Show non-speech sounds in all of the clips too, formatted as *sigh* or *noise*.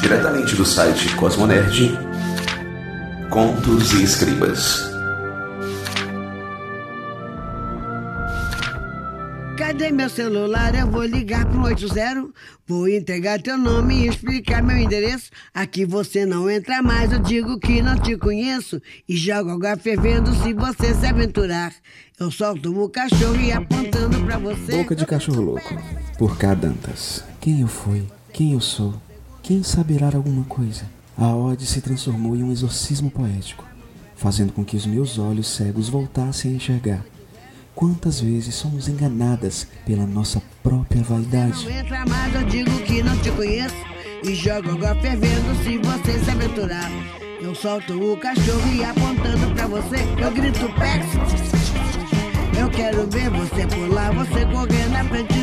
Diretamente do site Cosmonerd, Contos e Escribas. Cadê meu celular? Eu vou ligar pro 80. Vou entregar teu nome e explicar meu endereço. Aqui você não entra mais, eu digo que não te conheço. E jogo água fervendo se você se aventurar. Eu solto o cachorro e apontando pra você. Boca de cachorro louco, por K. Dantas. Quem eu fui? Quem eu sou? Quem saberá alguma coisa? A ode se transformou em um exorcismo poético, fazendo com que os meus olhos cegos voltassem a enxergar. Quantas vezes somos enganadas pela nossa própria vaidade? Não entra mais, eu digo que não te conheço. E jogo fervendo se você se aventurar. Eu solto o cachorro e apontando pra você, eu grito. Eu quero ver você pular, você correr na frente.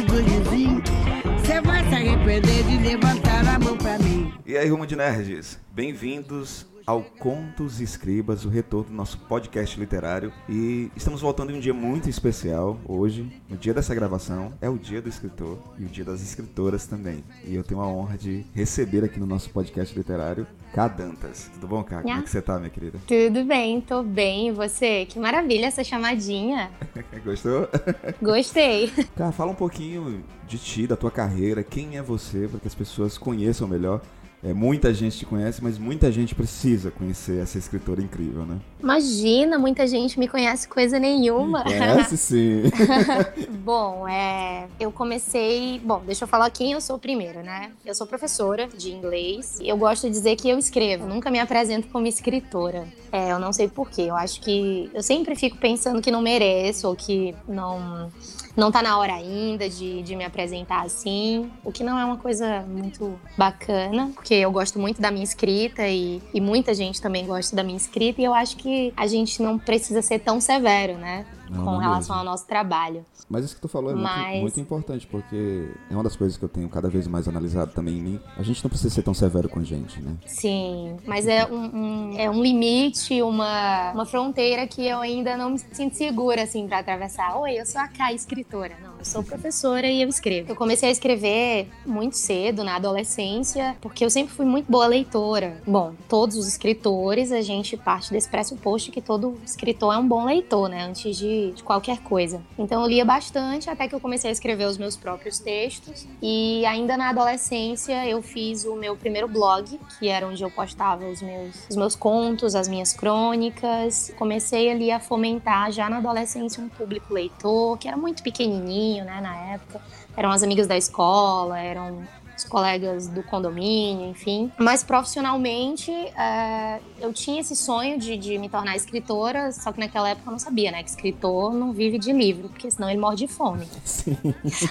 Arrepender de levantar a mão pra mim. E aí, Rumo de Nerds, bem-vindos ao Contos e Escribas, o retorno do nosso podcast literário. E estamos voltando em um dia muito especial hoje, no dia dessa gravação. É o dia do escritor e o dia das escritoras também. E eu tenho a honra de receber aqui no nosso podcast literário Cá Dantas. Tudo bom, Cá? Como é que você tá, minha querida? Tudo bem, tô bem. E você? Que maravilha essa chamadinha. *laughs* Gostou? *laughs* Gostei. Cá, fala um pouquinho de ti, da tua carreira, quem é você, para que as pessoas conheçam melhor é, muita gente te conhece, mas muita gente precisa conhecer essa escritora incrível, né? Imagina, muita gente me conhece coisa nenhuma. Conhece sim. *laughs* bom, é, eu comecei. Bom, deixa eu falar quem eu sou primeiro, né? Eu sou professora de inglês. Eu gosto de dizer que eu escrevo. Nunca me apresento como escritora. É, eu não sei porquê. Eu acho que eu sempre fico pensando que não mereço ou que não não tá na hora ainda de, de me apresentar assim, o que não é uma coisa muito bacana, porque eu gosto muito da minha escrita e, e muita gente também gosta da minha escrita, e eu acho que a gente não precisa ser tão severo, né? Não, com não relação mesmo. ao nosso trabalho. Mas isso que tu falou é Mas- muito, muito importante, porque é uma das coisas que eu tenho cada vez mais analisado também em mim. A gente não precisa ser tão severo com a gente, né? Sim, mas é um, um- é um limite, uma, uma fronteira que eu ainda não me sinto segura, assim, pra atravessar. Oi, eu sou a Kai, escritora. Não, eu sou professora e eu escrevo. Eu comecei a escrever muito cedo, na adolescência, porque eu sempre fui muito boa leitora. Bom, todos os escritores, a gente parte desse pressuposto que todo escritor é um bom leitor, né? Antes de, de qualquer coisa. Então eu lia bastante até que eu comecei a escrever os meus próprios textos. E ainda na adolescência eu fiz o meu primeiro blog, que era onde eu postava os meus, os meus contos, as minhas crônicas. Comecei ali a fomentar já na adolescência um público leitor, que era muito pequenininho, né, na época. Eram as amigas da escola, eram os colegas do condomínio, enfim. Mas profissionalmente, é, eu tinha esse sonho de, de me tornar escritora, só que naquela época eu não sabia, né? Que escritor não vive de livro, porque senão ele morre de fome. Sim.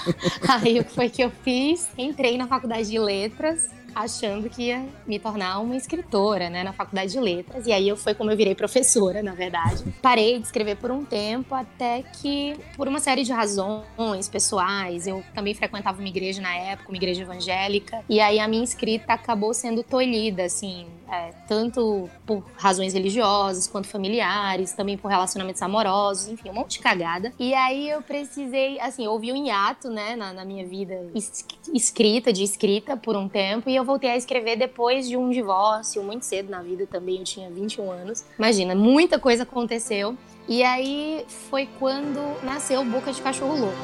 *laughs* Aí o que foi que eu fiz? Entrei na faculdade de letras, achando que ia me tornar uma escritora, né, na faculdade de letras. E aí eu foi como eu virei professora, na verdade. Parei de escrever por um tempo até que, por uma série de razões pessoais, eu também frequentava uma igreja na época, uma igreja evangélica, e aí a minha escrita acabou sendo tolhida, assim, é, tanto por razões religiosas quanto familiares, também por relacionamentos amorosos, enfim, um monte de cagada. E aí eu precisei, assim, houve um hiato, né, na, na minha vida es- escrita, de escrita por um tempo, e eu voltei a escrever depois de um divórcio, muito cedo na vida também, eu tinha 21 anos. Imagina, muita coisa aconteceu. E aí foi quando nasceu Boca de Cachorro Louco.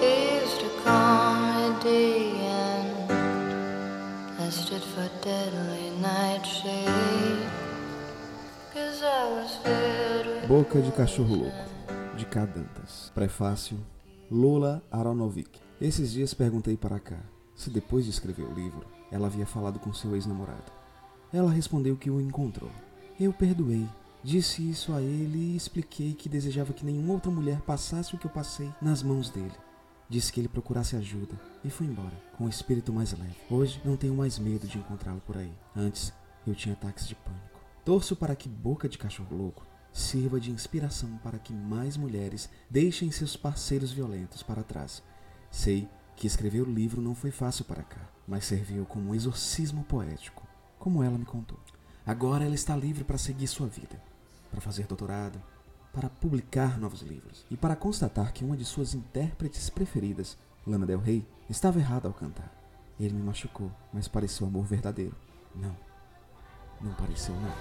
Used For deadly nightshade. Cause I was filled with Boca de Cachorro Louco, de K. Dantas. Prefácio, Lola Aronovic. Esses dias perguntei para K se depois de escrever o livro, ela havia falado com seu ex-namorado. Ela respondeu que o encontrou. Eu perdoei. Disse isso a ele e expliquei que desejava que nenhuma outra mulher passasse o que eu passei nas mãos dele. Disse que ele procurasse ajuda e fui embora, com o espírito mais leve. Hoje não tenho mais medo de encontrá-lo por aí. Antes, eu tinha ataques de pânico. Torço para que Boca de Cachorro Louco sirva de inspiração para que mais mulheres deixem seus parceiros violentos para trás. Sei que escrever o livro não foi fácil para cá, mas serviu como um exorcismo poético, como ela me contou. Agora ela está livre para seguir sua vida, para fazer doutorado, para publicar novos livros e para constatar que uma de suas intérpretes preferidas Lana Del Rey estava errada ao cantar. Ele me machucou, mas pareceu amor verdadeiro. Não, não pareceu não.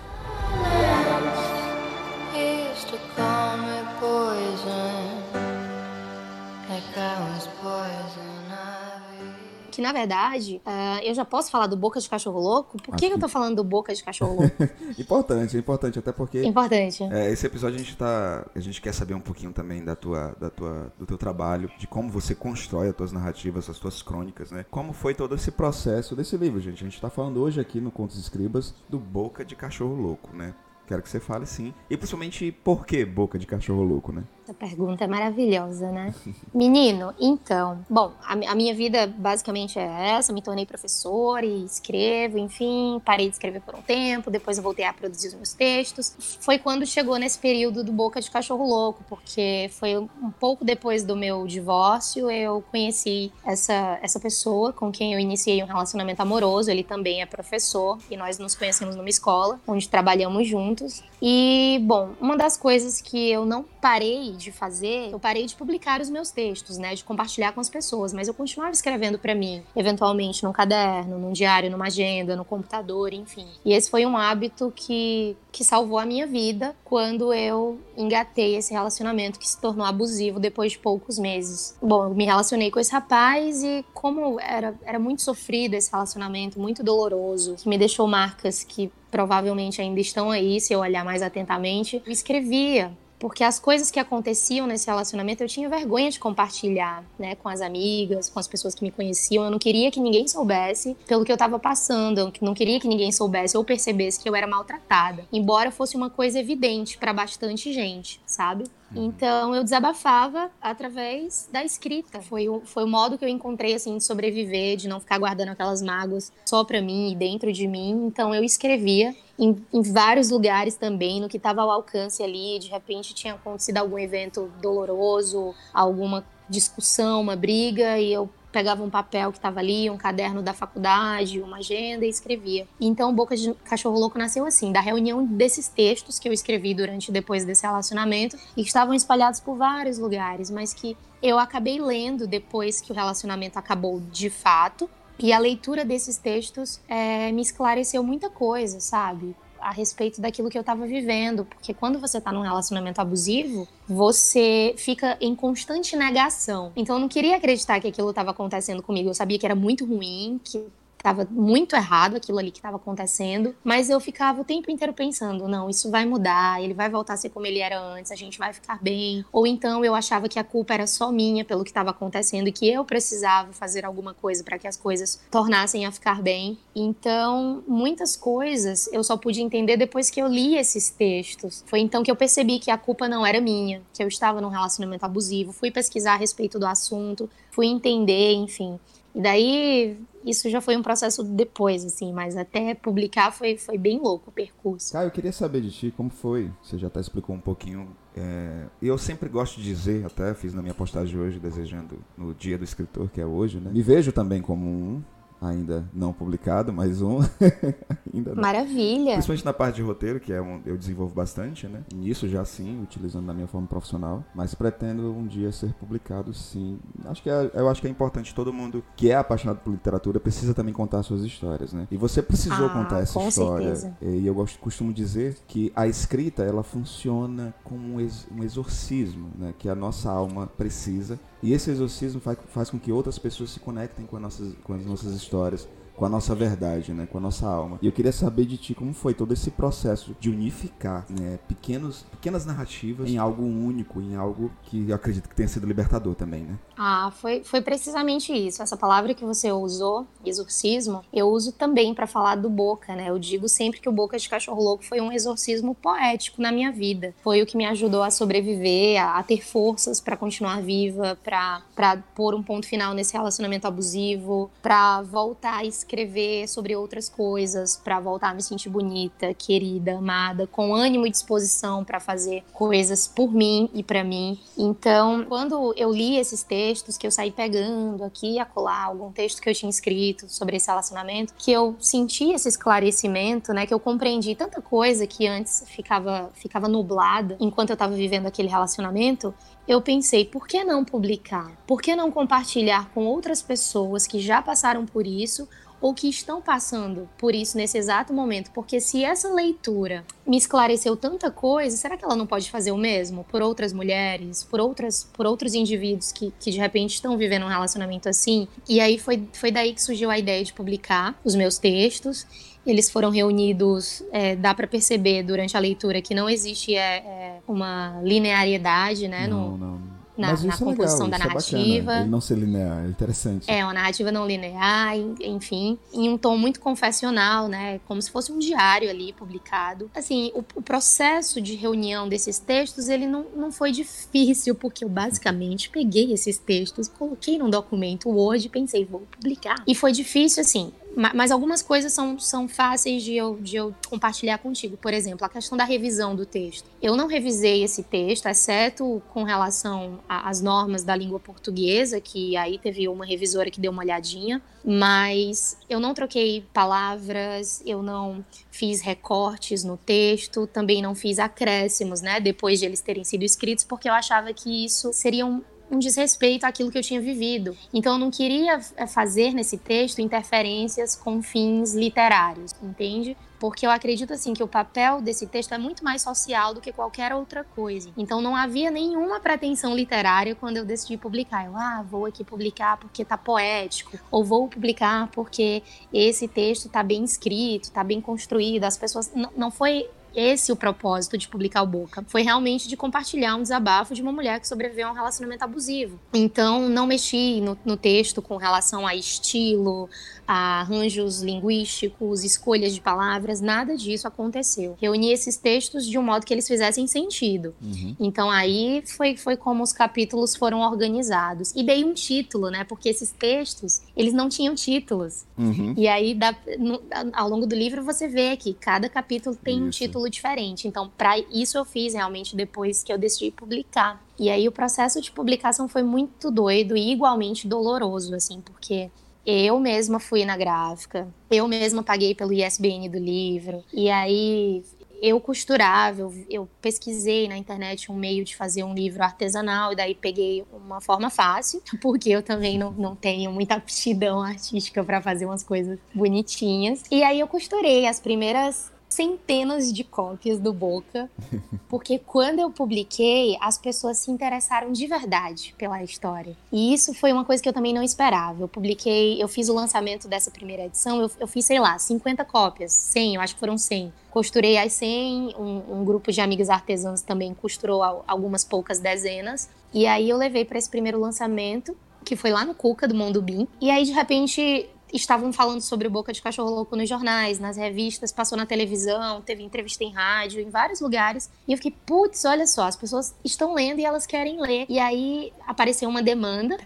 Que na verdade, ah, eu já posso falar do Boca de Cachorro Louco? Por que, que eu tô falando do Boca de Cachorro Louco? *laughs* Importante, é importante, até porque Importante. É, esse episódio a gente tá. A gente quer saber um pouquinho também da tua, da tua, do teu trabalho, de como você constrói as tuas narrativas, as tuas crônicas, né? Como foi todo esse processo desse livro, gente. A gente tá falando hoje aqui no Contos Escribas do Boca de Cachorro Louco, né? Quero que você fale sim. E principalmente por que Boca de Cachorro Louco, né? Essa pergunta é maravilhosa, né? *laughs* Menino, então, bom, a, a minha vida basicamente é essa, me tornei professora e escrevo, enfim, parei de escrever por um tempo, depois eu voltei a produzir os meus textos. Foi quando chegou nesse período do Boca de Cachorro Louco, porque foi um um pouco depois do meu divórcio, eu conheci essa, essa pessoa com quem eu iniciei um relacionamento amoroso, ele também é professor, e nós nos conhecemos numa escola, onde trabalhamos juntos. E, bom, uma das coisas que eu não parei de fazer, eu parei de publicar os meus textos, né, de compartilhar com as pessoas, mas eu continuava escrevendo pra mim, eventualmente num caderno, num diário, numa agenda, no computador, enfim. E esse foi um hábito que que salvou a minha vida quando eu engatei esse relacionamento que se tornou abusivo depois de poucos meses. Bom, eu me relacionei com esse rapaz e como era, era muito sofrido esse relacionamento, muito doloroso, que me deixou marcas que provavelmente ainda estão aí, se eu olhar mais atentamente, eu escrevia porque as coisas que aconteciam nesse relacionamento eu tinha vergonha de compartilhar, né, com as amigas, com as pessoas que me conheciam. Eu não queria que ninguém soubesse pelo que eu tava passando, eu não queria que ninguém soubesse ou percebesse que eu era maltratada, embora fosse uma coisa evidente para bastante gente, sabe? Então eu desabafava através da escrita. Foi o, foi o modo que eu encontrei assim de sobreviver, de não ficar guardando aquelas mágoas só pra mim e dentro de mim. Então eu escrevia em, em vários lugares também, no que estava ao alcance ali. De repente tinha acontecido algum evento doloroso, alguma discussão, uma briga, e eu pegava um papel que estava ali, um caderno da faculdade, uma agenda e escrevia. Então, Boca de Cachorro Louco nasceu assim, da reunião desses textos que eu escrevi durante e depois desse relacionamento e que estavam espalhados por vários lugares, mas que eu acabei lendo depois que o relacionamento acabou de fato. E a leitura desses textos é, me esclareceu muita coisa, sabe? A respeito daquilo que eu tava vivendo. Porque quando você tá num relacionamento abusivo, você fica em constante negação. Então eu não queria acreditar que aquilo tava acontecendo comigo. Eu sabia que era muito ruim, que tava muito errado aquilo ali que estava acontecendo, mas eu ficava o tempo inteiro pensando, não, isso vai mudar, ele vai voltar a ser como ele era antes, a gente vai ficar bem. Ou então eu achava que a culpa era só minha pelo que estava acontecendo e que eu precisava fazer alguma coisa para que as coisas tornassem a ficar bem. Então, muitas coisas eu só pude entender depois que eu li esses textos. Foi então que eu percebi que a culpa não era minha, que eu estava num relacionamento abusivo, fui pesquisar a respeito do assunto, fui entender, enfim. E daí, isso já foi um processo depois, assim, mas até publicar foi, foi bem louco o percurso. Caio, eu queria saber de ti como foi. Você já até explicou um pouquinho. É... Eu sempre gosto de dizer, até fiz na minha postagem hoje, desejando no dia do escritor, que é hoje, né? Me vejo também como um, ainda não publicado, mas um. *laughs* ainda não. Maravilha! Principalmente na parte de roteiro, que é um, eu desenvolvo bastante, né? Nisso já sim, utilizando na minha forma profissional. Mas pretendo um dia ser publicado sim. Acho que é, eu acho que é importante todo mundo que é apaixonado por literatura precisa também contar suas histórias, né? E você precisou Ah, contar essa com história. certeza. E eu gosto, costumo dizer que a escrita ela funciona como um, ex- um exorcismo, né? Que a nossa alma precisa. E esse exorcismo faz, faz com que outras pessoas se conectem com, as nossas, com as nossas histórias, histórias com a nossa verdade, né? Com a nossa alma. E eu queria saber de ti como foi todo esse processo de unificar, né? Pequenos, pequenas narrativas em algo único, em algo que eu acredito que tenha sido libertador também, né? Ah, foi, foi precisamente isso. Essa palavra que você usou, exorcismo, eu uso também para falar do Boca, né? Eu digo sempre que o Boca de Cachorro Louco foi um exorcismo poético na minha vida. Foi o que me ajudou a sobreviver, a, a ter forças para continuar viva, para pôr um ponto final nesse relacionamento abusivo, para voltar a escrever sobre outras coisas, para voltar a me sentir bonita, querida, amada, com ânimo e disposição para fazer coisas por mim e para mim. Então, quando eu li esses textos, que eu saí pegando aqui e acolá algum texto que eu tinha escrito sobre esse relacionamento, que eu senti esse esclarecimento, né, que eu compreendi tanta coisa que antes ficava ficava nublada enquanto eu tava vivendo aquele relacionamento, eu pensei, por que não publicar? Por que não compartilhar com outras pessoas que já passaram por isso ou que estão passando por isso nesse exato momento, porque se essa leitura me esclareceu tanta coisa, será que ela não pode fazer o mesmo por outras mulheres, por outras, por outros indivíduos que, que de repente estão vivendo um relacionamento assim? E aí foi, foi daí que surgiu a ideia de publicar os meus textos. Eles foram reunidos, é, dá para perceber durante a leitura que não existe é, é, uma linearidade, né? Não, no, não na, na é composição legal, da é narrativa. ele não ser linear, é interessante. É, uma narrativa não linear, en- enfim, em um tom muito confessional, né? Como se fosse um diário ali publicado. Assim, o, o processo de reunião desses textos, ele não, não foi difícil, porque eu basicamente peguei esses textos, coloquei num documento Word e pensei, vou publicar. E foi difícil, assim, mas algumas coisas são, são fáceis de eu, de eu compartilhar contigo. Por exemplo, a questão da revisão do texto. Eu não revisei esse texto, exceto com relação às normas da língua portuguesa, que aí teve uma revisora que deu uma olhadinha, mas eu não troquei palavras, eu não fiz recortes no texto, também não fiz acréscimos, né, depois de eles terem sido escritos, porque eu achava que isso seria um, um desrespeito àquilo que eu tinha vivido. Então eu não queria eh, fazer nesse texto interferências com fins literários, entende? Porque eu acredito assim que o papel desse texto é muito mais social do que qualquer outra coisa. Então não havia nenhuma pretensão literária quando eu decidi publicar. Eu, ah, vou aqui publicar porque tá poético, ou vou publicar porque esse texto tá bem escrito, tá bem construído. As pessoas não, não foi esse o propósito de publicar o Boca. Foi realmente de compartilhar um desabafo de uma mulher que sobreviveu a um relacionamento abusivo. Então, não mexi no, no texto com relação a estilo, a arranjos linguísticos, escolhas de palavras, nada disso aconteceu. Reuni esses textos de um modo que eles fizessem sentido. Uhum. Então aí foi, foi como os capítulos foram organizados. E dei um título, né? Porque esses textos, eles não tinham títulos. Uhum. E aí, dá- no- ao longo do livro, você vê que cada capítulo tem um Isso. Título diferente. Então, para isso eu fiz realmente depois que eu decidi publicar. E aí, o processo de publicação foi muito doido e igualmente doloroso, assim, porque eu mesma fui na gráfica, eu mesma paguei pelo ISBN do livro, e aí eu costurava, eu, eu pesquisei na internet um meio de fazer um livro artesanal, e daí peguei uma forma fácil, *laughs* porque eu também não, não tenho muita aptidão artística para fazer umas coisas bonitinhas. E aí eu costurei as primeiras centenas de cópias do Boca, *laughs* porque quando eu publiquei, as pessoas se interessaram de verdade pela história. E isso foi uma coisa que eu também não esperava. Eu publiquei, eu fiz o lançamento dessa primeira edição, eu, eu fiz, sei lá, 50 cópias, 100, eu acho que foram 100. Costurei as 100, um, um grupo de amigas artesãs também costurou al- algumas poucas dezenas. E aí eu levei para esse primeiro lançamento, que foi lá no Cuca do Mondubim. E aí, de repente, estavam falando sobre Boca de Cachorro Louco nos jornais, nas revistas, passou na televisão, teve entrevista em rádio, em vários lugares. E eu fiquei, putz, olha só, as pessoas estão lendo e elas querem ler. E aí apareceu uma demanda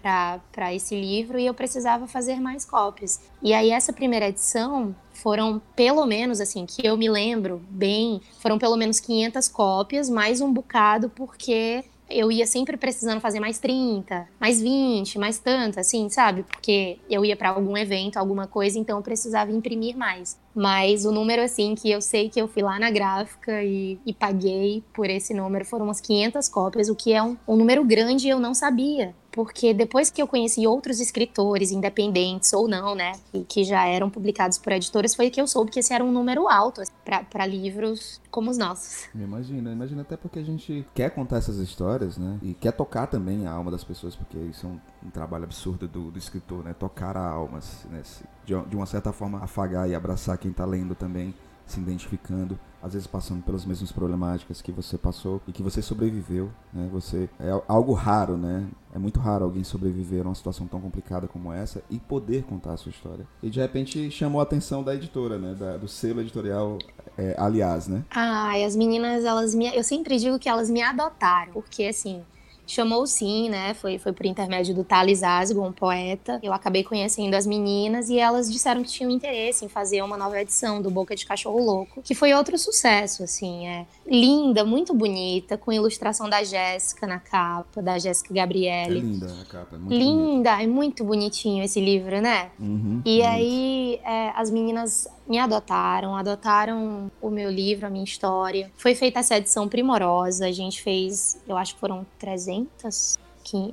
para esse livro e eu precisava fazer mais cópias. E aí essa primeira edição foram pelo menos, assim, que eu me lembro bem, foram pelo menos 500 cópias, mais um bocado, porque eu ia sempre precisando fazer mais 30, mais 20, mais tanto, assim, sabe? Porque eu ia para algum evento, alguma coisa, então eu precisava imprimir mais. Mas o número, assim, que eu sei que eu fui lá na gráfica e, e paguei por esse número foram umas 500 cópias, o que é um, um número grande e eu não sabia. Porque depois que eu conheci outros escritores, independentes ou não, né, e que já eram publicados por editoras, foi que eu soube que esse era um número alto assim, para livros como os nossos. Imagina, imagina até porque a gente quer contar essas histórias, né? E quer tocar também a alma das pessoas, porque isso é um, um trabalho absurdo do, do escritor, né? Tocar a alma, né? Se- De, de uma certa forma, afagar e abraçar quem tá lendo também, se identificando, às vezes passando pelas mesmas problemáticas que você passou e que você sobreviveu, né? Você é algo raro, né? É muito raro alguém sobreviver a uma situação tão complicada como essa e poder contar a sua história. E de repente chamou a atenção da editora, né? Da- do selo editorial, é, aliás, né? Ai, as meninas, elas me. Eu sempre digo que elas me adotaram, porque assim. Chamou sim, né? Foi, foi por intermédio do Thales Asgo, um poeta. Eu acabei conhecendo as meninas e elas disseram que tinham interesse em fazer uma nova edição do Boca de Cachorro Louco, que foi outro sucesso, assim. É linda, muito bonita, com ilustração da Jéssica na capa, da Jéssica É Gabriele. linda a capa, é muito. Linda, é muito bonitinho esse livro, né? Uhum, E muito. aí, é, as meninas me adotaram, adotaram o meu livro, a minha história. Foi feita essa edição primorosa, a gente fez, eu acho que foram 300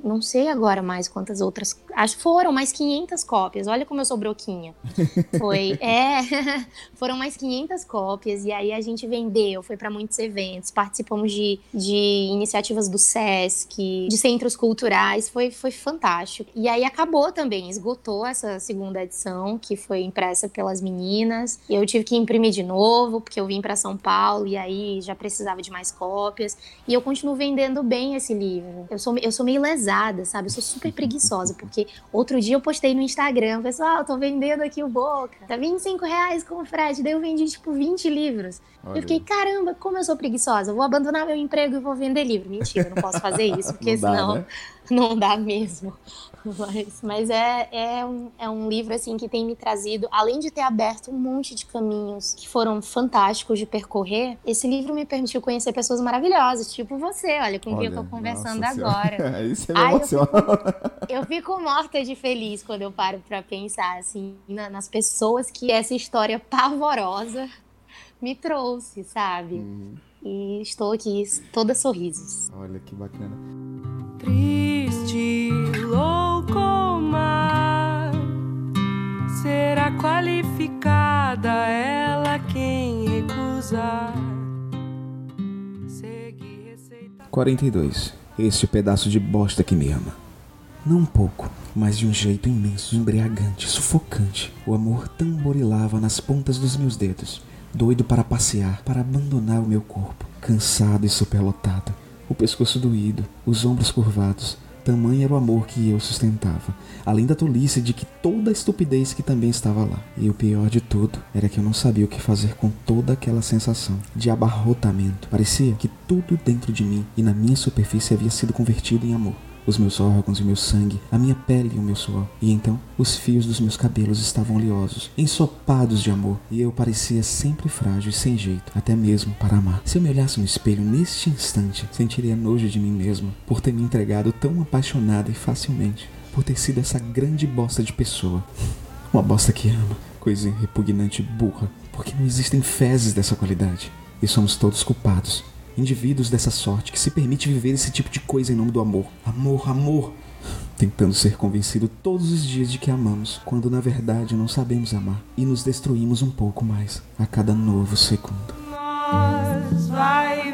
não sei agora mais quantas outras, acho que foram mais 500 cópias. Olha como eu sou broquinha. *laughs* Foi, é, *laughs* foram mais 500 cópias e aí a gente vendeu, foi para muitos eventos, participamos de, de iniciativas do SESC, de centros culturais, foi, foi fantástico. E aí acabou também, esgotou essa segunda edição que foi impressa pelas meninas. E eu tive que imprimir de novo porque eu vim para São Paulo e aí já precisava de mais cópias. E eu continuo vendendo bem esse livro. Eu sou, eu sou meio lesada, sabe? Eu sou super preguiçosa, porque outro dia eu postei no Instagram, pessoal, tô vendendo aqui o Boca, tá 25 reais com o frete, daí eu vendi, tipo, 20 livros. Olha. Eu fiquei, caramba, como eu sou preguiçosa, eu vou abandonar meu emprego e vou vender livro. Mentira, eu não posso fazer isso, *laughs* porque dá, senão... Né? *laughs* não dá mesmo. Mas, mas é, é, um, é um livro assim que tem me trazido, além de ter aberto um monte de caminhos que foram fantásticos de percorrer, esse livro me permitiu conhecer pessoas maravilhosas, tipo você, olha, com quem eu tô conversando agora. *laughs* Isso me emociona. Eu fico, *laughs* eu fico morta de feliz quando eu paro para pensar assim na, nas pessoas que essa história pavorosa me trouxe, sabe? Uhum. E estou aqui toda sorrisos. Olha que bacana triste, louco mar. Será qualificada ela quem recusar. 42. Este pedaço de bosta que me ama. Não um pouco, mas de um jeito imenso, embriagante, sufocante. O amor tamborilava nas pontas dos meus dedos, doido para passear, para abandonar o meu corpo, cansado e superlotado o pescoço doído, os ombros curvados. Tamanho era o amor que eu sustentava, além da tolice de que toda a estupidez que também estava lá. E o pior de tudo era que eu não sabia o que fazer com toda aquela sensação de abarrotamento. Parecia que tudo dentro de mim e na minha superfície havia sido convertido em amor os meus órgãos e meu sangue, a minha pele e o meu suor. E então os fios dos meus cabelos estavam oleosos, ensopados de amor, e eu parecia sempre frágil e sem jeito, até mesmo para amar. Se eu me olhasse no espelho neste instante, sentiria nojo de mim mesmo por ter me entregado tão apaixonada e facilmente, por ter sido essa grande bosta de pessoa. *laughs* Uma bosta que ama, coisa repugnante burra, porque não existem fezes dessa qualidade. E somos todos culpados indivíduos dessa sorte que se permite viver esse tipo de coisa em nome do amor. Amor, amor. Tentando ser convencido todos os dias de que amamos, quando na verdade não sabemos amar e nos destruímos um pouco mais a cada novo segundo. Nós vai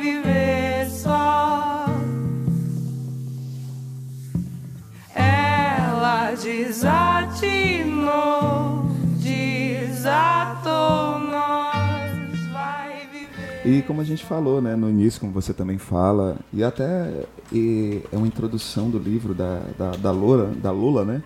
e como a gente falou, né, no início, como você também fala, e até e é uma introdução do livro da, da, da Lola, da Lula, né?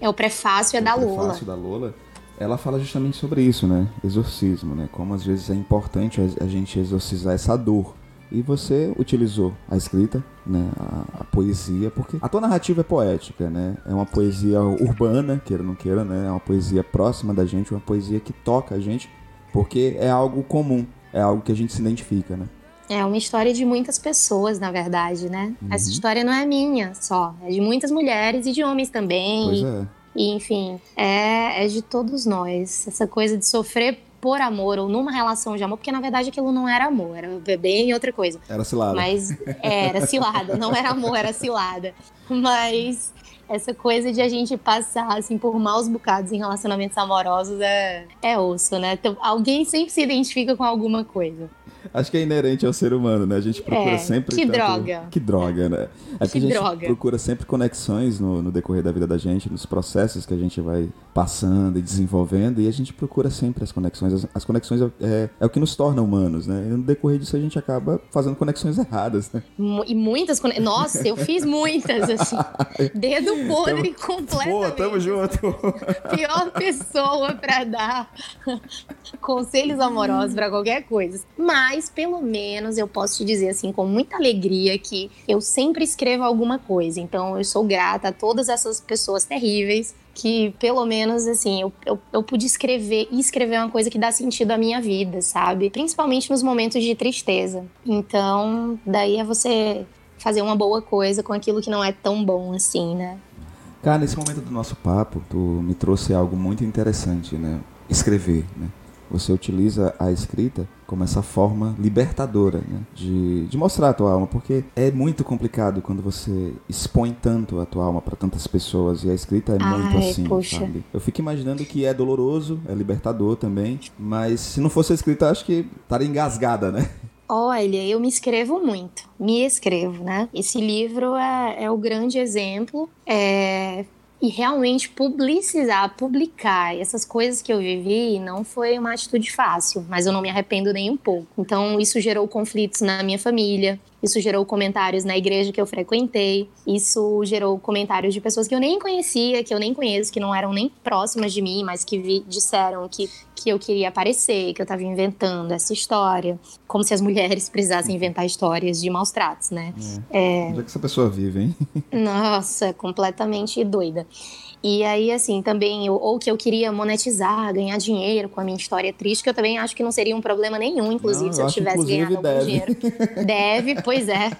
É o prefácio é, é da Lula. O prefácio da Lola. Ela fala justamente sobre isso, né? Exorcismo, né? Como às vezes é importante a, a gente exorcizar essa dor. E você utilizou a escrita, né, a, a, poesia, porque a tua narrativa é poética, né? É uma poesia urbana, queira ou não queira, né? É uma poesia próxima da gente, uma poesia que toca a gente, porque é algo comum é algo que a gente se identifica, né? É uma história de muitas pessoas, na verdade, né? Uhum. Essa história não é minha só, é de muitas mulheres e de homens também. Pois é. E, enfim, é, é de todos nós. Essa coisa de sofrer por amor ou numa relação de amor, porque na verdade aquilo não era amor, era bem outra coisa. Era cilada. Mas é, era cilada, não era amor, era cilada. Mas essa coisa de a gente passar assim por maus bocados em relacionamentos amorosos é, é osso, né? Então, alguém sempre se identifica com alguma coisa. Acho que é inerente ao ser humano, né? A gente procura é, sempre. Que tanto... droga. Que droga, né? É que, que a gente droga. procura sempre conexões no, no, decorrer da vida da gente, nos processos que a gente vai passando e desenvolvendo, e a gente procura sempre as conexões. As, as conexões é, é, é, o que nos torna humanos, né? E no decorrer disso a gente acaba fazendo conexões erradas, né? E muitas conexões. Nossa, eu fiz muitas, assim. *laughs* Dedo podre tamo... completamente. Pô, tamo junto. *laughs* Pior pessoa pra dar *laughs* conselhos amorosos pra qualquer coisa. Mas mas pelo menos eu posso te dizer assim com muita alegria que eu sempre escrevo alguma coisa. Então eu sou grata a todas essas pessoas terríveis que pelo menos assim eu, eu, eu pude escrever e escrever uma coisa que dá sentido à minha vida, sabe? Principalmente nos momentos de tristeza. Então, daí é você fazer uma boa coisa com aquilo que não é tão bom assim, né? Cara, nesse momento do nosso papo, tu me trouxe algo muito interessante, né? Escrever, né? você utiliza a escrita como essa forma libertadora né? de, de mostrar a tua alma, porque é muito complicado quando você expõe tanto a tua alma para tantas pessoas e a escrita é muito Ai, assim, poxa. sabe? Eu fico imaginando que é doloroso, é libertador também, mas se não fosse a escrita, acho que estaria engasgada, né? Olha, eu me escrevo muito, me escrevo, né? Esse livro é, é o grande exemplo. É, e realmente publicizar, publicar essas coisas que eu vivi não foi uma atitude fácil, mas eu não me arrependo nem um pouco. Então, isso gerou conflitos na minha família, isso gerou comentários na igreja que eu frequentei, isso gerou comentários de pessoas que eu nem conhecia, que eu nem conheço, que não eram nem próximas de mim, mas que vi, disseram que, que eu queria aparecer, que eu estava inventando essa história. Como se as mulheres *laughs* precisassem inventar histórias de maus tratos, né? Onde é que essa pessoa vive, hein? *laughs* Nossa, completamente doida. E aí, assim, também, eu- ou que eu queria monetizar, ganhar dinheiro com a minha história triste, que eu também acho que não seria um problema nenhum, inclusive, Não, se eu tivesse ganhado algum deve. dinheiro. *laughs* Deve, pois é.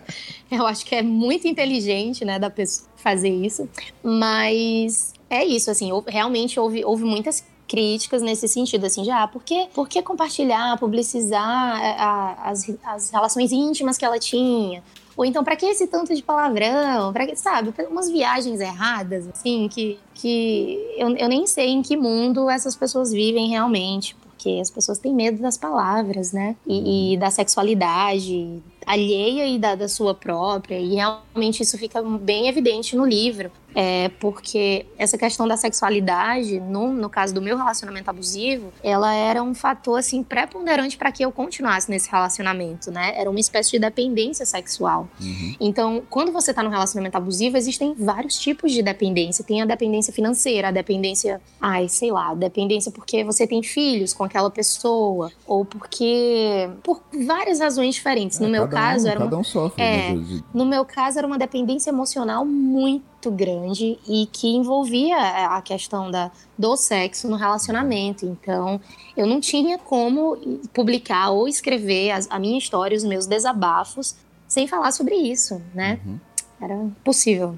Eu acho que é muito inteligente, né, da pessoa fazer isso. Mas é isso, assim, realmente houve, houve muitas críticas nesse sentido, assim, já, ah, por que, por que compartilhar, publicizar a- a- as, as relações íntimas que ela tinha? Ou então, pra que esse tanto de palavrão? Pra que, sabe, umas viagens erradas, assim, que, que eu, eu nem sei em que mundo essas pessoas vivem realmente. Porque as pessoas têm medo das palavras, né? E, e da sexualidade alheia e da, da sua própria. E realmente isso fica bem evidente no livro. É porque essa questão da sexualidade, no, no caso do meu relacionamento abusivo, ela era um fator assim preponderante para que eu continuasse nesse relacionamento, né? Era uma espécie de dependência sexual. Então, quando você tá num relacionamento abusivo, existem vários tipos de dependência. Tem a dependência financeira, a dependência, ai, sei lá, dependência porque você tem filhos com aquela pessoa, ou porque. por várias razões diferentes. No É, meu cada caso, era uma um sofre, É. né? no meu caso, era uma dependência emocional muito grande e que envolvia a questão da, do sexo no relacionamento. Então, eu não tinha como publicar ou escrever as- a minha história, os meus desabafos, sem falar sobre isso, né? Uhum. Era possível.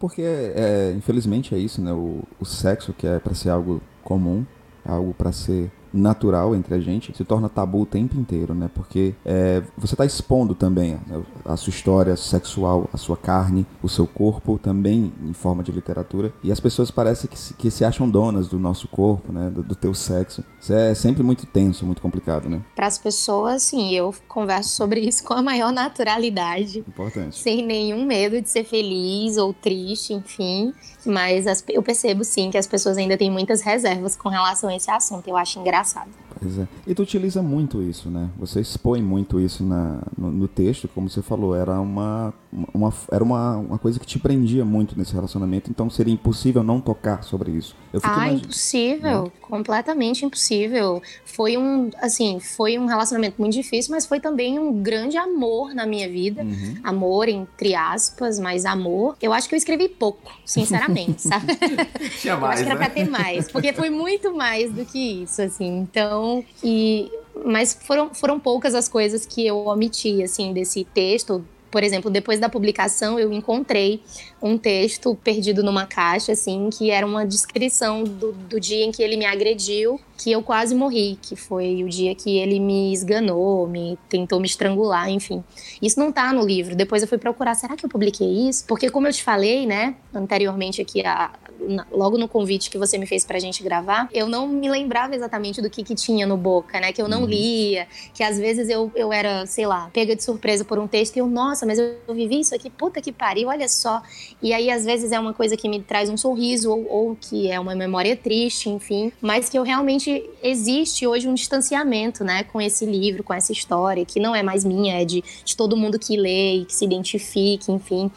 Porque, é, infelizmente, é isso, né? O, o sexo, que é pra ser algo comum, algo pra ser natural entre a gente, se torna tabu o tempo inteiro, né? Porque é, você tá expondo também né, a sua história sexual, a sua carne, o seu corpo, também em forma de literatura. E as pessoas parecem que se, que se acham donas do nosso corpo, né? Do, do teu sexo. Isso é sempre muito tenso, muito complicado, né? Para as pessoas, sim, eu converso sobre isso com a maior naturalidade. Importante. sem nenhum medo de ser feliz ou triste, enfim. Mas as- eu percebo sim que as pessoas ainda têm muitas reservas com relação a esse assunto. Eu acho engraçado. Pois é. E tu utiliza muito isso, né? Você expõe muito isso na, no, no texto, como você falou, era uma, uma, era uma, uma coisa que te prendia muito nesse relacionamento, então seria impossível não tocar sobre isso. Eu fico Ah, imaginando. impossível, completamente impossível. Foi um, assim, foi um relacionamento muito difícil, mas foi também um grande amor na minha vida. Uhum. Amor entre aspas, mas amor. Eu acho que eu escrevi pouco, sinceramente, sabe? *laughs* Tinha Eu mais, acho que era né? pra ter mais, porque foi muito mais do que isso, assim. Então, e mas foram, foram poucas as coisas que eu omiti, assim, desse texto. Por exemplo, depois da publicação, eu encontrei um texto perdido numa caixa, assim, que era uma descrição do, do dia em que ele me agrediu, que eu quase morri, que foi o dia que ele me esganou, me tentou me estrangular, enfim. Isso não tá no livro. Depois eu fui procurar, será que eu publiquei isso? Porque como eu te falei, né, anteriormente aqui, a- logo no convite que você me fez pra gente gravar, eu não me lembrava exatamente do que que tinha no Boca, né, que eu não lia, que às vezes eu, eu era, sei lá, pega de surpresa por um texto e eu, nossa, mas eu, eu vivi isso aqui, puta que pariu, olha só. E aí às vezes é uma coisa que me traz um sorriso ou, ou que é uma memória triste, enfim, mas que eu realmente existe hoje um distanciamento, né, com esse livro, com essa história, que não é mais minha, é de, de todo mundo que lê e que se identifique, enfim.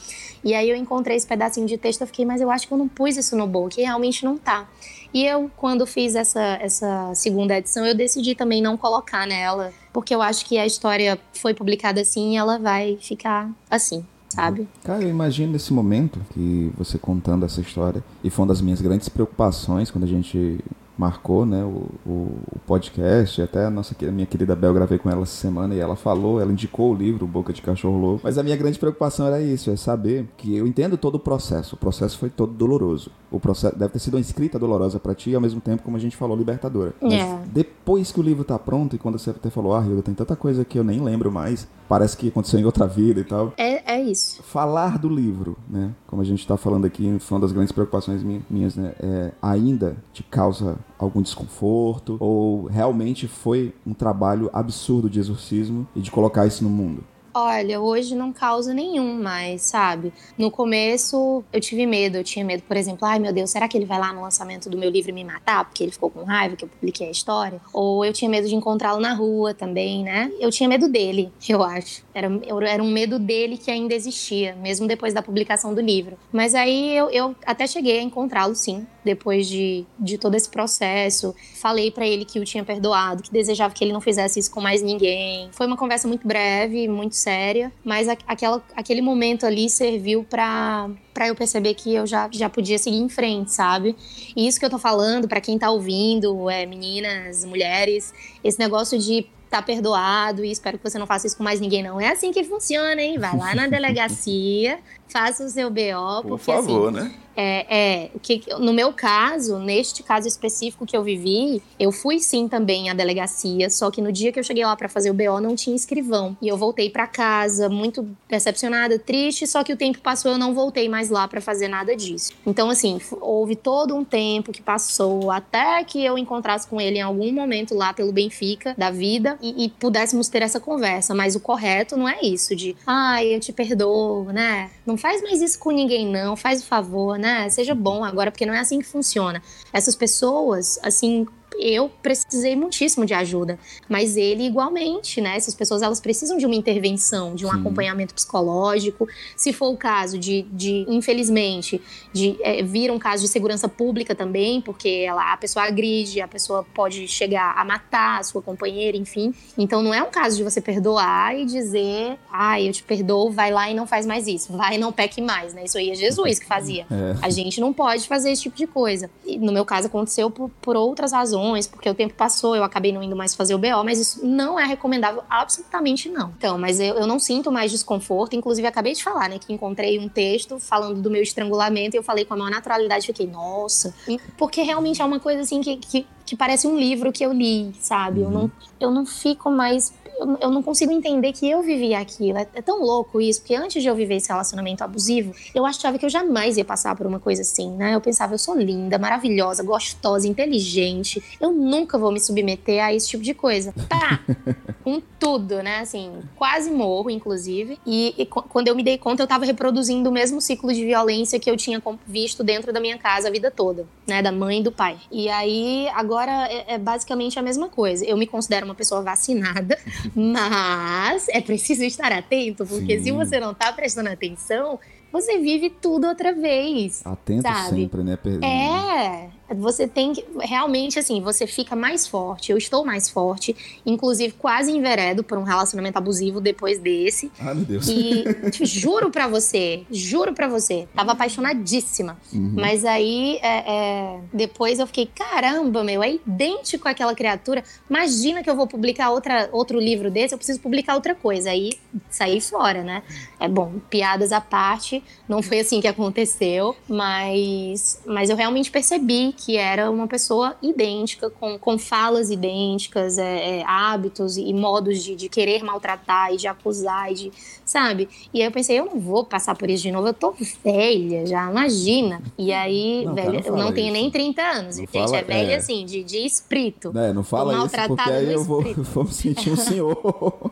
E aí eu encontrei esse pedacinho de texto, eu fiquei, mas eu acho que eu não pus isso no book, realmente não tá. E eu, quando fiz essa, essa segunda edição, eu decidi também não colocar nela, porque eu acho que a história foi publicada assim e ela vai ficar assim, sabe? Cara, eu imagino nesse momento que você contando essa história, e foi uma das minhas grandes preocupações quando a gente marcou, né, o, o, o podcast, até a nossa a minha querida Bel gravei com ela essa semana e ela falou, ela indicou o livro Boca de Cachorro Louco. Mas a minha grande preocupação era isso, é saber que eu entendo todo o processo. O processo foi todo doloroso. O processo deve ter sido uma escrita dolorosa para ti, ao mesmo tempo como a gente falou libertadora. Mas É. depois que o livro tá pronto e quando você até falou, ah, Hilda, tem tanta coisa que eu nem lembro mais, parece que aconteceu em outra vida e tal É, é isso. falar do livro, né? Como a gente está falando aqui, foi uma das grandes preocupações mi- minhas, né? É, ainda te causa algum desconforto ou realmente foi um trabalho absurdo de exorcismo e de colocar isso no mundo? Olha, hoje não causa nenhum mais, sabe? No começo eu tive medo, eu tinha medo, por exemplo, ai meu Deus, será que ele vai lá no lançamento do meu livro me matar porque ele ficou com raiva que eu publiquei a história? Ou eu tinha medo de encontrá-lo na rua também, né? Eu tinha medo dele, eu acho. Era, era um medo dele que ainda existia, mesmo depois da publicação do livro. Mas aí eu, eu até cheguei a encontrá-lo, sim, depois de, de todo esse processo. Falei pra ele que o tinha perdoado, que desejava que ele não fizesse isso com mais ninguém. Foi uma conversa muito breve, muito séria, mas a- aquela, aquele momento ali serviu pra para eu perceber que eu já, já podia seguir em frente, sabe? E isso que eu tô falando, pra quem tá ouvindo, é, meninas, mulheres, esse negócio de tá perdoado e espero que você não faça isso com mais ninguém, não. É assim que funciona, hein? Vai lá na *laughs* delegacia, faça o seu BO, porque assim, né? é, é, que, no meu caso, neste caso específico que eu vivi, eu fui sim também à delegacia, só que no dia que eu cheguei lá pra fazer o BO não tinha escrivão. E eu voltei pra casa muito decepcionada, triste, só que o tempo passou, eu não voltei mais lá pra fazer nada disso. Então assim, houve todo um tempo que passou até que eu encontrasse com ele em algum momento lá pelo Benfica da vida e, e pudéssemos ter essa conversa, mas o correto não é isso de, ai, eu te perdoo, né? Não faz mais isso com ninguém não, faz o favor, né? Seja bom agora, porque não é assim que funciona. Essas pessoas, assim, eu precisei muitíssimo de ajuda, mas ele igualmente, né? Essas pessoas elas precisam de uma intervenção, de um Sim. acompanhamento psicológico. Se for o caso de, de infelizmente, de é, vir um caso de segurança pública também, porque ela, a pessoa agride, a pessoa pode chegar a matar a sua companheira, enfim. Então não é um caso de você perdoar e dizer, ai, eu te perdoo, vai lá e não faz mais isso, vai e não peque mais, né? Isso aí é Jesus que fazia. É. A gente não pode fazer esse tipo de coisa. E no meu caso aconteceu por, por outras razões, porque o tempo passou, eu acabei não indo mais fazer o BO, mas isso não é recomendável, absolutamente não. Então, mas eu, eu não sinto mais desconforto, inclusive acabei de falar, né, que encontrei um texto falando do meu estrangulamento e eu falei com a maior naturalidade, fiquei, nossa, porque realmente é uma coisa assim que, que, que parece um livro que eu li, sabe? Eu, não, eu não fico mais eu, eu não consigo entender que eu vivi aquilo. É, é tão louco isso, porque antes de eu viver esse relacionamento abusivo, eu achava que eu jamais ia passar por uma coisa assim, né? Eu pensava, eu sou linda, maravilhosa, gostosa, inteligente. Eu nunca vou me submeter a esse tipo de coisa. Tá, *laughs* com tudo, né? Assim, quase morro, inclusive. E, e qu- quando eu me dei conta, eu tava reproduzindo o mesmo ciclo de violência que eu tinha visto dentro da minha casa a vida toda, né? Da mãe e do pai. E aí, agora é, é basicamente a mesma coisa. Eu me considero uma pessoa vacinada, mas é preciso estar atento, porque Sim. se você não tá prestando atenção, você vive tudo outra vez. Atento Sabe? sempre, né? Per- É, você tem que. Realmente, assim, você fica mais forte. Eu estou mais forte. Inclusive, quase enveredo por um relacionamento abusivo depois desse. Ah, meu Deus. E juro pra você, juro pra você, tava apaixonadíssima. Uhum. Mas aí, é, é, depois eu fiquei, caramba, meu, é idêntico àquela criatura. Imagina que eu vou publicar outra, outro livro desse, eu preciso publicar outra coisa. Aí saí fora, né? É bom, piadas à parte, não foi assim que aconteceu, mas, mas eu realmente percebi que era uma pessoa idêntica, com, com falas idênticas, é, é, hábitos e modos de, de querer maltratar e de acusar e de, sabe? E aí eu pensei, eu não vou passar por isso de novo, eu tô velha já, imagina. E aí, *laughs* Não, cara, velha, não eu não tenho isso. nem 30 anos, Não gente, fala- é velha é. assim, de, de espírito. É, não fala isso porque aí eu vou, *laughs* vou me sentir um senhor. *laughs*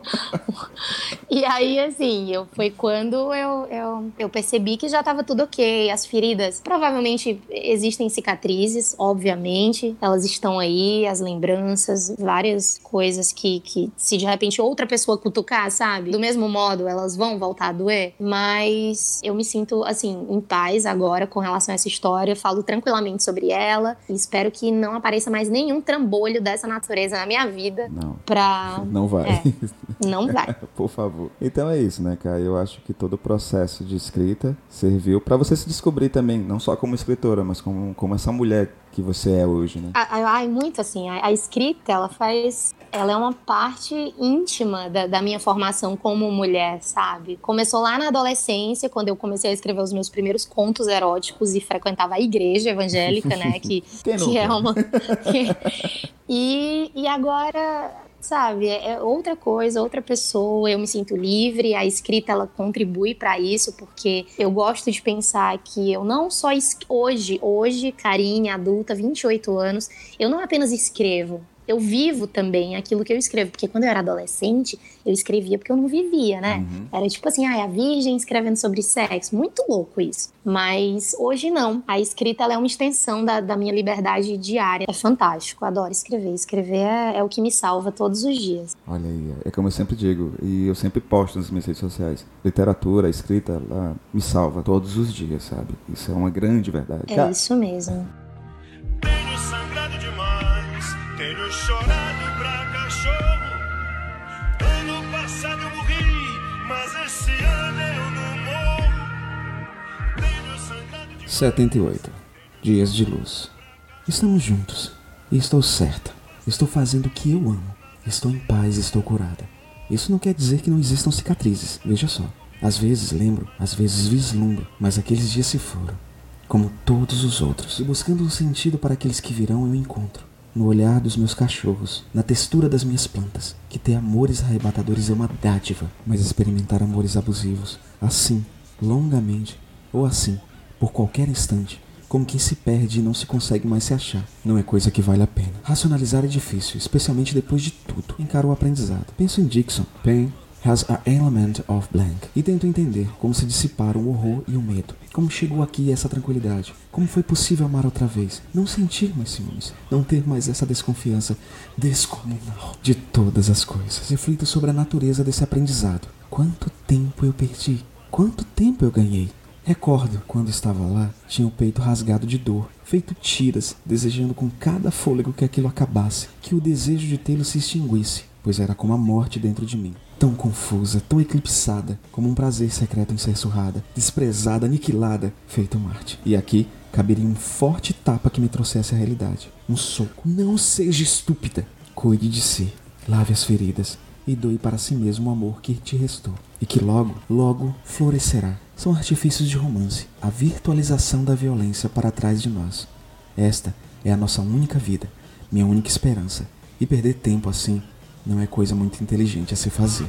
E aí, assim, eu, foi quando eu, eu, eu percebi que já tava tudo ok. As feridas, provavelmente existem cicatrizes, obviamente. Elas estão aí, as lembranças, várias coisas que, que se de repente outra pessoa cutucar, sabe? Do mesmo modo, elas vão voltar a doer. Mas eu me sinto, assim, em paz agora com relação a essa história. Falo tranquilamente sobre ela. E espero que não apareça mais nenhum trambolho dessa natureza na minha vida Não, pra... não vai. É. Não vai. *laughs* Por favor. Então é isso, né, cara? Eu acho que todo o processo de escrita serviu pra você se descobrir também, não só como escritora, mas como, como essa mulher que você é hoje, né? Ai, muito assim. A, a, escrita, ela faz. Ela é uma parte íntima da, da, minha formação como mulher, sabe? Começou lá na adolescência, quando eu comecei a escrever os meus primeiros contos eróticos e frequentava a igreja evangélica, né? *laughs* Que, que é uma. *laughs* E, e agora sabe? É, é outra coisa, outra pessoa. Eu me sinto livre. A escrita ela contribui para isso porque eu gosto de pensar que eu não só hoje, hoje, carinha, adulta, 28 anos, eu não apenas escrevo, eu vivo também aquilo que eu escrevo. Porque quando eu era adolescente, eu escrevia porque eu não vivia, né? Uhum. Era tipo assim, ah, a virgem escrevendo sobre sexo. Muito louco isso. Mas hoje não. A escrita é uma extensão da, da, minha liberdade diária. É fantástico. Adoro escrever. Escrever é, é, o que me salva todos os dias. Olha aí, é como eu sempre digo, e eu sempre posto nas minhas redes sociais. Literatura, escrita, ela me salva todos os dias, sabe? Isso é uma grande verdade. É isso mesmo. Chorado pra cachorro. Ano passado eu morri, mas esse ano eu não morro. Tenho sangrado demais. 78. Dias de luz. Estamos juntos. E estou certa. Estou fazendo o que eu amo. Estou em paz, estou curada. Isso não quer dizer que não existam cicatrizes, veja só. Às vezes lembro, às vezes vislumbro, mas aqueles dias se foram, como todos os outros. E buscando um sentido para aqueles que virão, eu encontro no olhar dos meus cachorros, na textura das minhas plantas, que ter amores arrebatadores é uma dádiva, mas experimentar amores abusivos, assim, longamente, ou assim, por qualquer instante, como quem se perde e não se consegue mais se achar, não é coisa que vale a pena. Racionalizar é difícil, especialmente depois de tudo. Encaro o aprendizado. Penso em Dixon, Pain, has an element of blank. E tento entender como se dissiparam o horror e o medo. Como chegou aqui essa tranquilidade? Como foi possível amar outra vez? Não sentir mais ciúmes. Não ter mais essa desconfiança descomunal de todas as coisas. Reflito sobre a natureza desse aprendizado. Quanto tempo eu perdi? Quanto tempo eu ganhei? Recordo, quando estava lá, tinha o peito rasgado de dor, feito tiras, desejando com cada fôlego que aquilo acabasse, que o desejo de tê-lo se extinguisse, pois era como a morte dentro de mim tão confusa, tão eclipsada, como um prazer secreto em ser surrada, desprezada, aniquilada, feito Marte. E aqui caberia um forte tapa que me trouxesse a realidade. Um soco. Não seja estúpida. Cuide de si. Lave as feridas. E doe para si mesmo o amor que te restou. E que logo, logo florescerá. São artifícios de romance. A virtualização da violência para trás de nós. Esta é a nossa única vida. Minha única esperança. E perder tempo assim não é coisa muito inteligente a se fazer.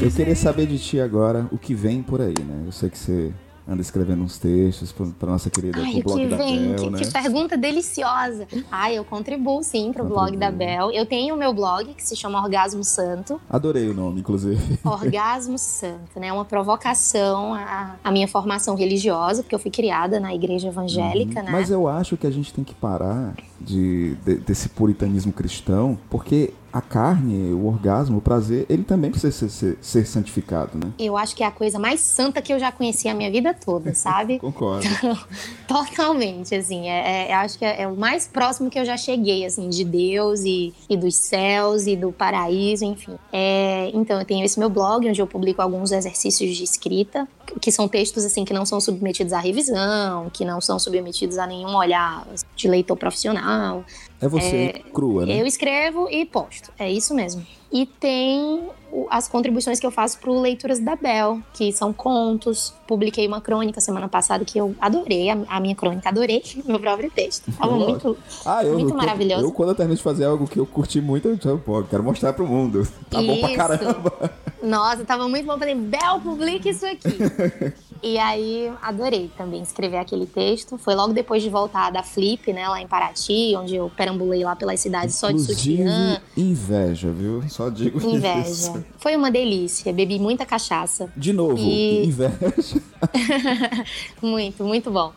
Eu queria saber de ti agora o que vem por aí, né? Eu sei que você anda escrevendo uns textos para nossa querida Ai, blog que da vem, Bel, que, né? que pergunta deliciosa. Ai, eu contribuo sim para o blog da Bel. Eu tenho o meu blog que se chama Orgasmo Santo. Adorei o nome, inclusive. *laughs* Orgasmo Santo, né? Uma provocação à, à minha formação religiosa, porque eu fui criada na igreja evangélica, uhum. né? Mas eu acho que a gente tem que parar de, de desse puritanismo cristão, porque a carne, o orgasmo, o prazer, ele também precisa ser, ser, ser, santificado, né? Eu acho que é a coisa mais santa que eu já conheci a minha vida toda, *laughs* sabe? Concordo. Então, *laughs* totalmente, assim, é, é, acho que é, é, o mais próximo que eu já cheguei, assim, de Deus e, e dos céus e do paraíso, enfim. É, então, eu tenho esse meu blog, onde eu publico alguns exercícios de escrita, que são textos, assim, que não são submetidos à revisão, que não são submetidos a nenhum olhar de leitor profissional, é você é, crua, né? Eu escrevo e posto, é isso mesmo. E tem as contribuições que eu faço para o Leituras da Bel, que são contos. Publiquei uma crônica semana passada que eu adorei, a, minha crônica, adorei *laughs* meu próprio texto. *laughs* Tava muito, ah, eu, muito eu, maravilhoso. Eu, quando eu termino de fazer algo que eu curti muito, eu pô, quero mostrar para o mundo. *laughs* Tá isso. bom pra caramba. Nossa, tava muito bom. Falei, Bel, publique isso aqui. e aí, adorei também escrever aquele texto. Foi logo depois de voltar da Flip, né, lá em Paraty, onde eu perambulei lá pela cidade só de sutiã. inveja, viu? Só digo Inveja. Isso. Foi uma delícia. Bebi muita cachaça. De novo, e... *laughs* inveja. muito, muito bom.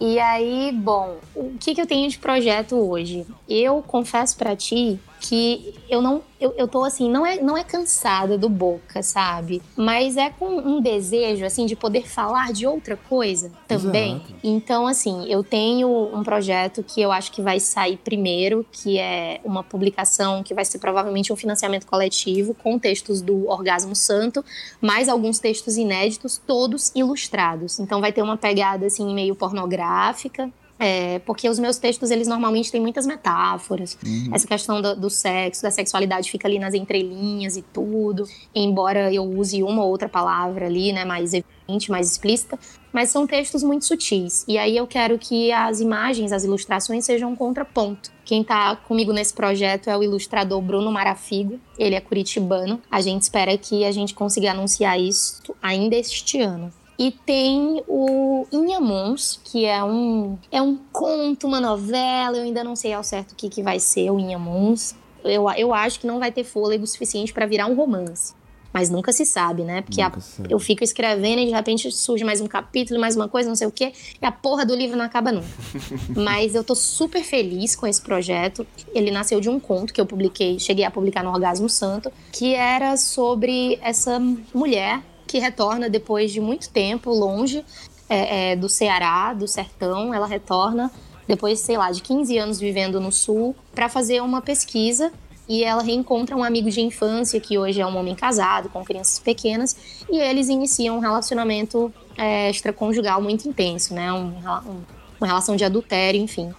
E aí, bom, o que, que eu tenho de projeto hoje? Eu confesso para ti que eu não. Eu, eu tô assim, não é, não é cansada do boca, sabe? Mas é com um desejo, assim, de poder falar de outra coisa também. Exato. Então, assim, eu tenho um projeto que eu acho que vai sair primeiro, que é uma publicação que vai ser provavelmente um financiamento coletivo com textos do Orgasmo Santo, mais alguns textos inéditos, todos ilustrados. Então vai ter uma pegada assim meio pornográfica, é, porque os meus textos, eles normalmente têm muitas metáforas. Essa questão do, do sexo, da sexualidade fica ali nas entrelinhas e tudo. Embora eu use uma ou outra palavra ali, né, mais evidente, mais explícita. Mas são textos muito sutis. E aí eu quero que as imagens, as ilustrações sejam um contraponto. Quem tá comigo nesse projeto é o ilustrador Bruno Marafigo. Ele é curitibano. A gente espera que a gente consiga anunciar isso ainda este ano. E tem o Inhamuns, que é um, é um conto, uma novela. Eu ainda não sei ao certo o que, que vai ser o Inhamuns. Eu, eu acho que não vai ter fôlego suficiente para virar um romance. Mas nunca se sabe, né? Porque a- eu fico escrevendo e de repente surge mais um capítulo, mais uma coisa, não sei o quê. E a porra do livro não acaba nunca. *laughs* Mas eu tô super feliz com esse projeto. Ele nasceu de um conto que eu publiquei, cheguei a publicar no Orgasmo Santo, que era sobre essa mulher que retorna depois de muito tempo longe é, é, do Ceará, do sertão. Ela retorna depois, sei lá, de 15 anos vivendo no sul, para fazer uma pesquisa. E ela reencontra um amigo de infância, que hoje é um homem casado, com crianças pequenas, e eles iniciam um relacionamento é, extraconjugal muito intenso, né? Um, um- uma relação de adultério, enfim.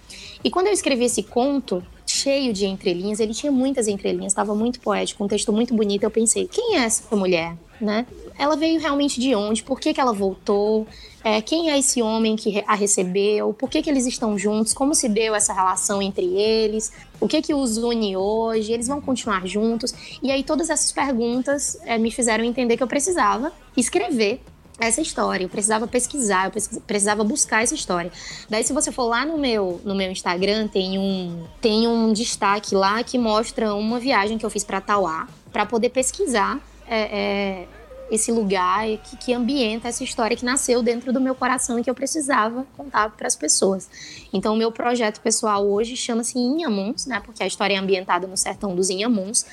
E quando eu escrevi esse conto, cheio de entrelinhas, ele tinha muitas entrelinhas, estava muito poético, um texto muito bonito. Eu pensei, quem é essa mulher, né? Ela veio realmente de onde? Por que, que ela voltou? É, quem é esse homem que a recebeu? Por que, que eles estão juntos? Como se deu essa relação entre eles? O que que os une hoje? Eles vão continuar juntos? E aí todas essas perguntas é, me fizeram entender que eu precisava escrever essa história, eu precisava pesquisar, eu precisava buscar essa história. Daí, se você for lá no meu, no meu Instagram, tem um, tem um destaque lá que mostra uma viagem que eu fiz para Tauá, para poder pesquisar é, é, esse lugar que, que ambienta essa história que nasceu dentro do meu coração e que eu precisava contar para as pessoas. Então, o meu projeto pessoal hoje chama-se Inhamuns, né? Porque a história é ambientada no sertão dos Inhamuns.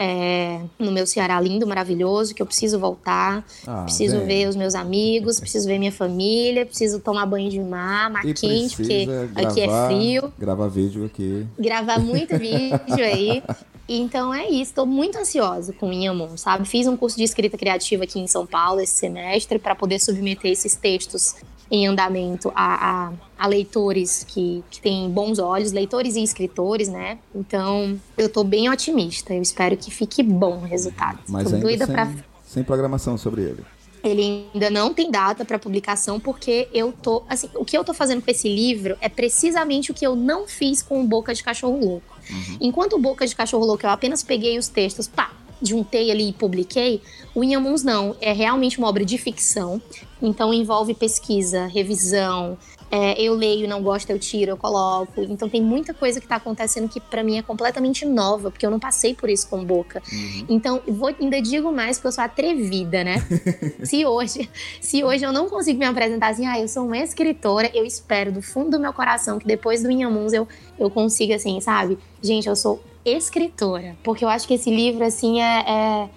É, no meu Ceará lindo, maravilhoso, que eu preciso voltar. Ah, Preciso bem. ver os meus amigos, preciso ver minha família, preciso tomar banho de mar, mar quente, porque precisa aqui é gravar- frio, Gravar vídeo aqui. gravar muito vídeo aí. *laughs* Então é isso, tô muito ansiosa com o Inhamon, sabe? Fiz um curso de escrita criativa aqui em São Paulo esse semestre para poder submeter esses textos em andamento a, a, a leitores que, que têm bons olhos, leitores e escritores, né? Então eu tô bem otimista, eu espero que fique bom o resultado. Mas tô ainda sem, pra sem programação sobre ele. ele ainda não tem data para publicação porque eu tô, assim, o que eu tô fazendo com esse livro é precisamente o que eu não fiz com o Boca de Cachorro Louco. Enquanto o Boca de Cachorro Louco eu apenas peguei os textos, pá, juntei ali e publiquei, o Inhamuns não, é realmente uma obra de ficção. Então envolve pesquisa, revisão, é, eu leio, não gosto, eu tiro, eu coloco. Então tem muita coisa que tá acontecendo que pra mim é completamente nova, porque eu não passei por isso com Boca. Então, eu vou, ainda digo mais porque eu sou atrevida, né? *laughs* se hoje, se hoje eu não consigo me apresentar assim, ah, eu sou uma escritora, eu espero do fundo do meu coração que depois do Inhamuns eu, eu consiga, assim, sabe? Gente, eu sou escritora. Porque eu acho que esse livro, assim, é. é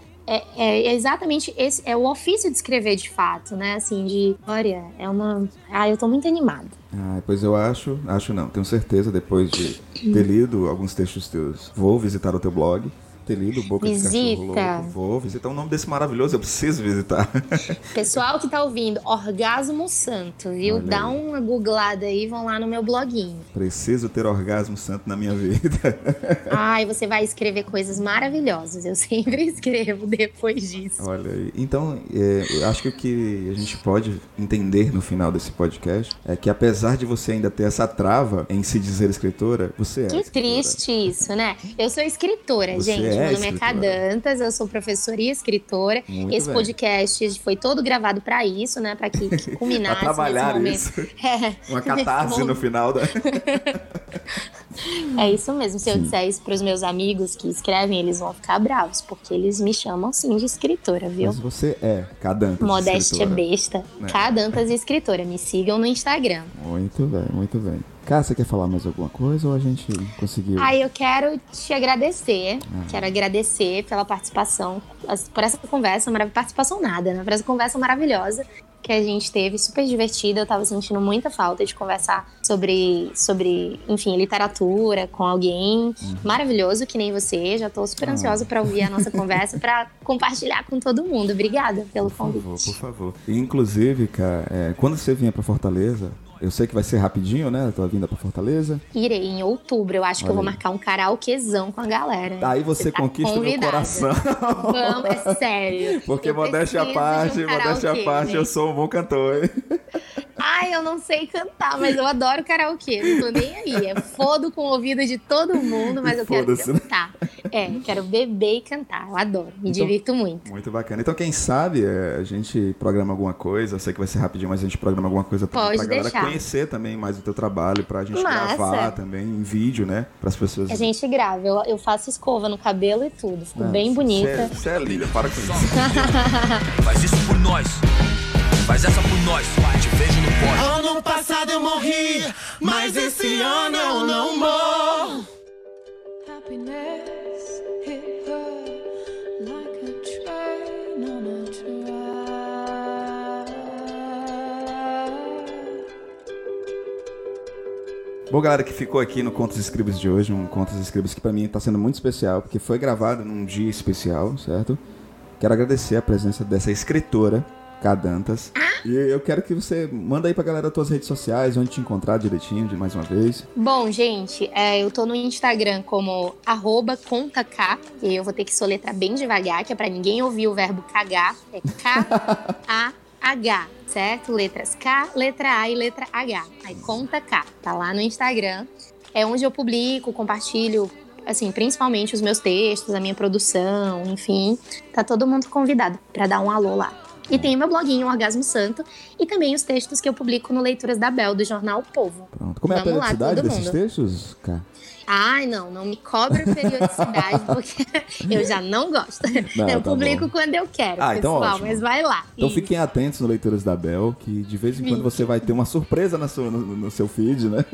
é, é exatamente esse é o ofício de escrever de fato, né? Assim, de olha, é uma. Ah, eu tô muito animada. Ah, pois eu acho, acho não, tenho certeza, depois de ter lido alguns textos teus, vou visitar o teu blog, ter lido Boca Visita. Louco, vou visitar o nome desse maravilhoso, eu preciso visitar. *laughs* Pessoal que tá ouvindo, Orgasmo Santo, viu? Olha Dá aí. uma googlada aí, vão lá no meu bloguinho. preciso ter orgasmo santo na minha vida. *laughs* Ai, você vai escrever coisas maravilhosas. Eu *laughs* sempre escrevo depois disso. Olha aí. Então, é, eu acho que o que a gente pode entender no final desse podcast é que apesar de você ainda ter essa trava em se dizer escritora, você é Que escritora. triste isso, né? Eu sou escritora, Você gente. é Meu nome é. Cadantas, eu sou professora e escritora. Muito Esse bem. podcast foi todo gravado pra isso, né? Pra que, que *laughs* culminasse Pra trabalhar isso. *laughs* É, Uma catarse no final da. *laughs* É isso mesmo. Se eu Sim. disser isso pros meus amigos que escrevem, eles vão ficar bravos, porque eles me chamam sim de escritora, viu? Mas você é Cadantas. Modéstia escritora. besta. É. Cadantas escritora. Me sigam no Instagram. Muito bem, muito bem. Cá, você quer falar mais alguma coisa ou a gente conseguiu? Ai, eu quero te agradecer. Ah. Quero agradecer pela participação, por essa conversa maravilhosa. Participação nada, né? Por essa conversa maravilhosa que a gente teve, super divertida. Eu tava sentindo muita falta de conversar sobre, sobre enfim, literatura com alguém maravilhoso que nem você. Já tô super Uhum. Ah. ansiosa pra ouvir a nossa *laughs* conversa, pra compartilhar com todo mundo. Obrigada pelo Por favor, convite. por favor. E, inclusive, cara, é, quando você vier pra Fortaleza, eu sei que vai ser rapidinho, né? Tua vinda pra Fortaleza. Irei em outubro. Eu acho que eu vou Olha marcar um karaokezão com a galera. Aí você, tá conquista meu convidada. coração. Vamos, é sério. *laughs* Porque Eu modéstia à parte, um modéstia à parte, eu gente. sou um bom cantor, hein? Ai, eu não sei cantar, mas eu adoro karaokê. Não tô nem aí. É fodo com o ouvido de todo mundo, mas eu quero né? cantar. É, quero beber e cantar. Eu adoro. Me Então- divirto muito. Muito bacana. Então, quem sabe é, a gente programa alguma coisa. Eu sei que vai ser rapidinho, mas a gente programa alguma coisa pra, Pode pra galera deixar. conhecer também mais o teu trabalho, pra gente Massa. gravar também em vídeo, né? Para as pessoas. A gente grava. Eu, eu faço escova no cabelo e tudo. Fico Ah, bem bonita. Você é linda, para com isso. *laughs* Faz isso por nós. Faz essa por nós. Te vejo no pódio. Ano passado eu morri, mas esse ano eu não morro. Happiness hit her like a train on a track. Bom, galera que ficou aqui no Contos Escribas de hoje, um Contos Escribas que pra mim tá sendo muito especial, porque foi gravado num dia especial, certo? Quero agradecer a presença dessa escritora, Cadantas. E eu quero que você manda aí pra galera as tuas redes sociais, onde te encontrar direitinho, de mais uma vez. Bom, gente, é, eu tô no Instagram como arroba contak, e eu vou ter que soletrar bem devagar, que é pra ninguém ouvir o verbo cagar. É K-A-H, certo? Letras K, letra A e letra H. Aí conta K, tá lá no Instagram. É onde eu publico, compartilho, assim, principalmente os meus textos, a minha produção, enfim. Tá todo mundo convidado pra dar um alô lá. E tem o meu bloguinho, Orgasmo Santo, e também os textos que eu publico no Leituras da Bel, do jornal Povo. Pronto. Como é a Vamos lá, periodicidade todo desses textos, Cá? Ai, não, não me cobra periodicidade, *laughs* porque eu já não gosto. Não, eu tá publico bom. quando eu quero, Ah, então pessoal, ótimo. mas vai lá. Então fiquem atentos no Leituras da Bel, que de vez em quando você vai ter uma surpresa na sua- no, no seu feed, né?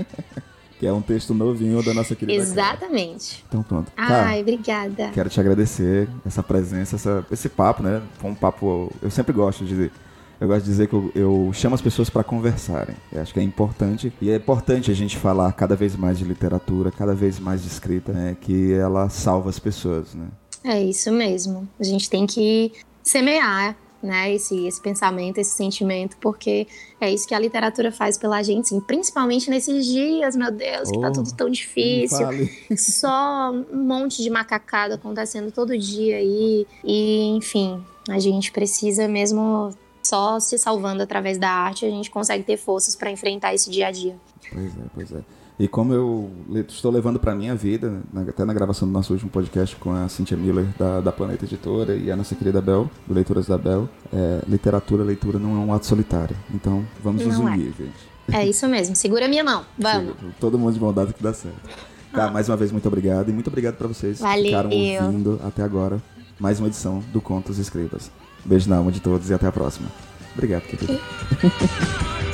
Que é um texto novinho da nossa querida. Exatamente. Então pronto. Cá, Ai, obrigada. Quero te agradecer essa presença, essa- esse papo, né? Foi um papo. Eu sempre gosto de. Eu gosto de dizer que eu, eu chamo as pessoas para conversarem. Eu acho que é importante. E é importante a gente falar cada vez mais de literatura, cada vez mais de escrita, né? Que ela salva as pessoas, né? É isso mesmo. A gente tem que semear, né, esse, esse pensamento, esse sentimento, porque é isso que a literatura faz pela gente, sim. principalmente nesses dias, meu Deus, que tá Oh, tudo tão Me difícil. *laughs* Só um monte de macacada acontecendo todo dia aí. E, enfim, a gente precisa mesmo só se salvando através da arte, a gente consegue ter forças pra enfrentar esse dia a dia. Pois é, pois é. E como eu estou levando para minha vida, até na gravação do nosso último podcast com a Cynthia Miller da, da Planeta Editora e a nossa querida Bel, do Leituras da Bel, é, literatura, leitura não é um ato solitário. Então vamos nos Não é. unir, gente. É isso mesmo, segura minha mão, vamos. Todo mundo de bom dado que dá certo. Cá, mais uma vez, muito obrigado. E muito obrigado para vocês que ficaram ouvindo até agora mais uma edição do Contos Escribas. Beijo na alma de todos e até a próxima. Obrigado, querido. *laughs*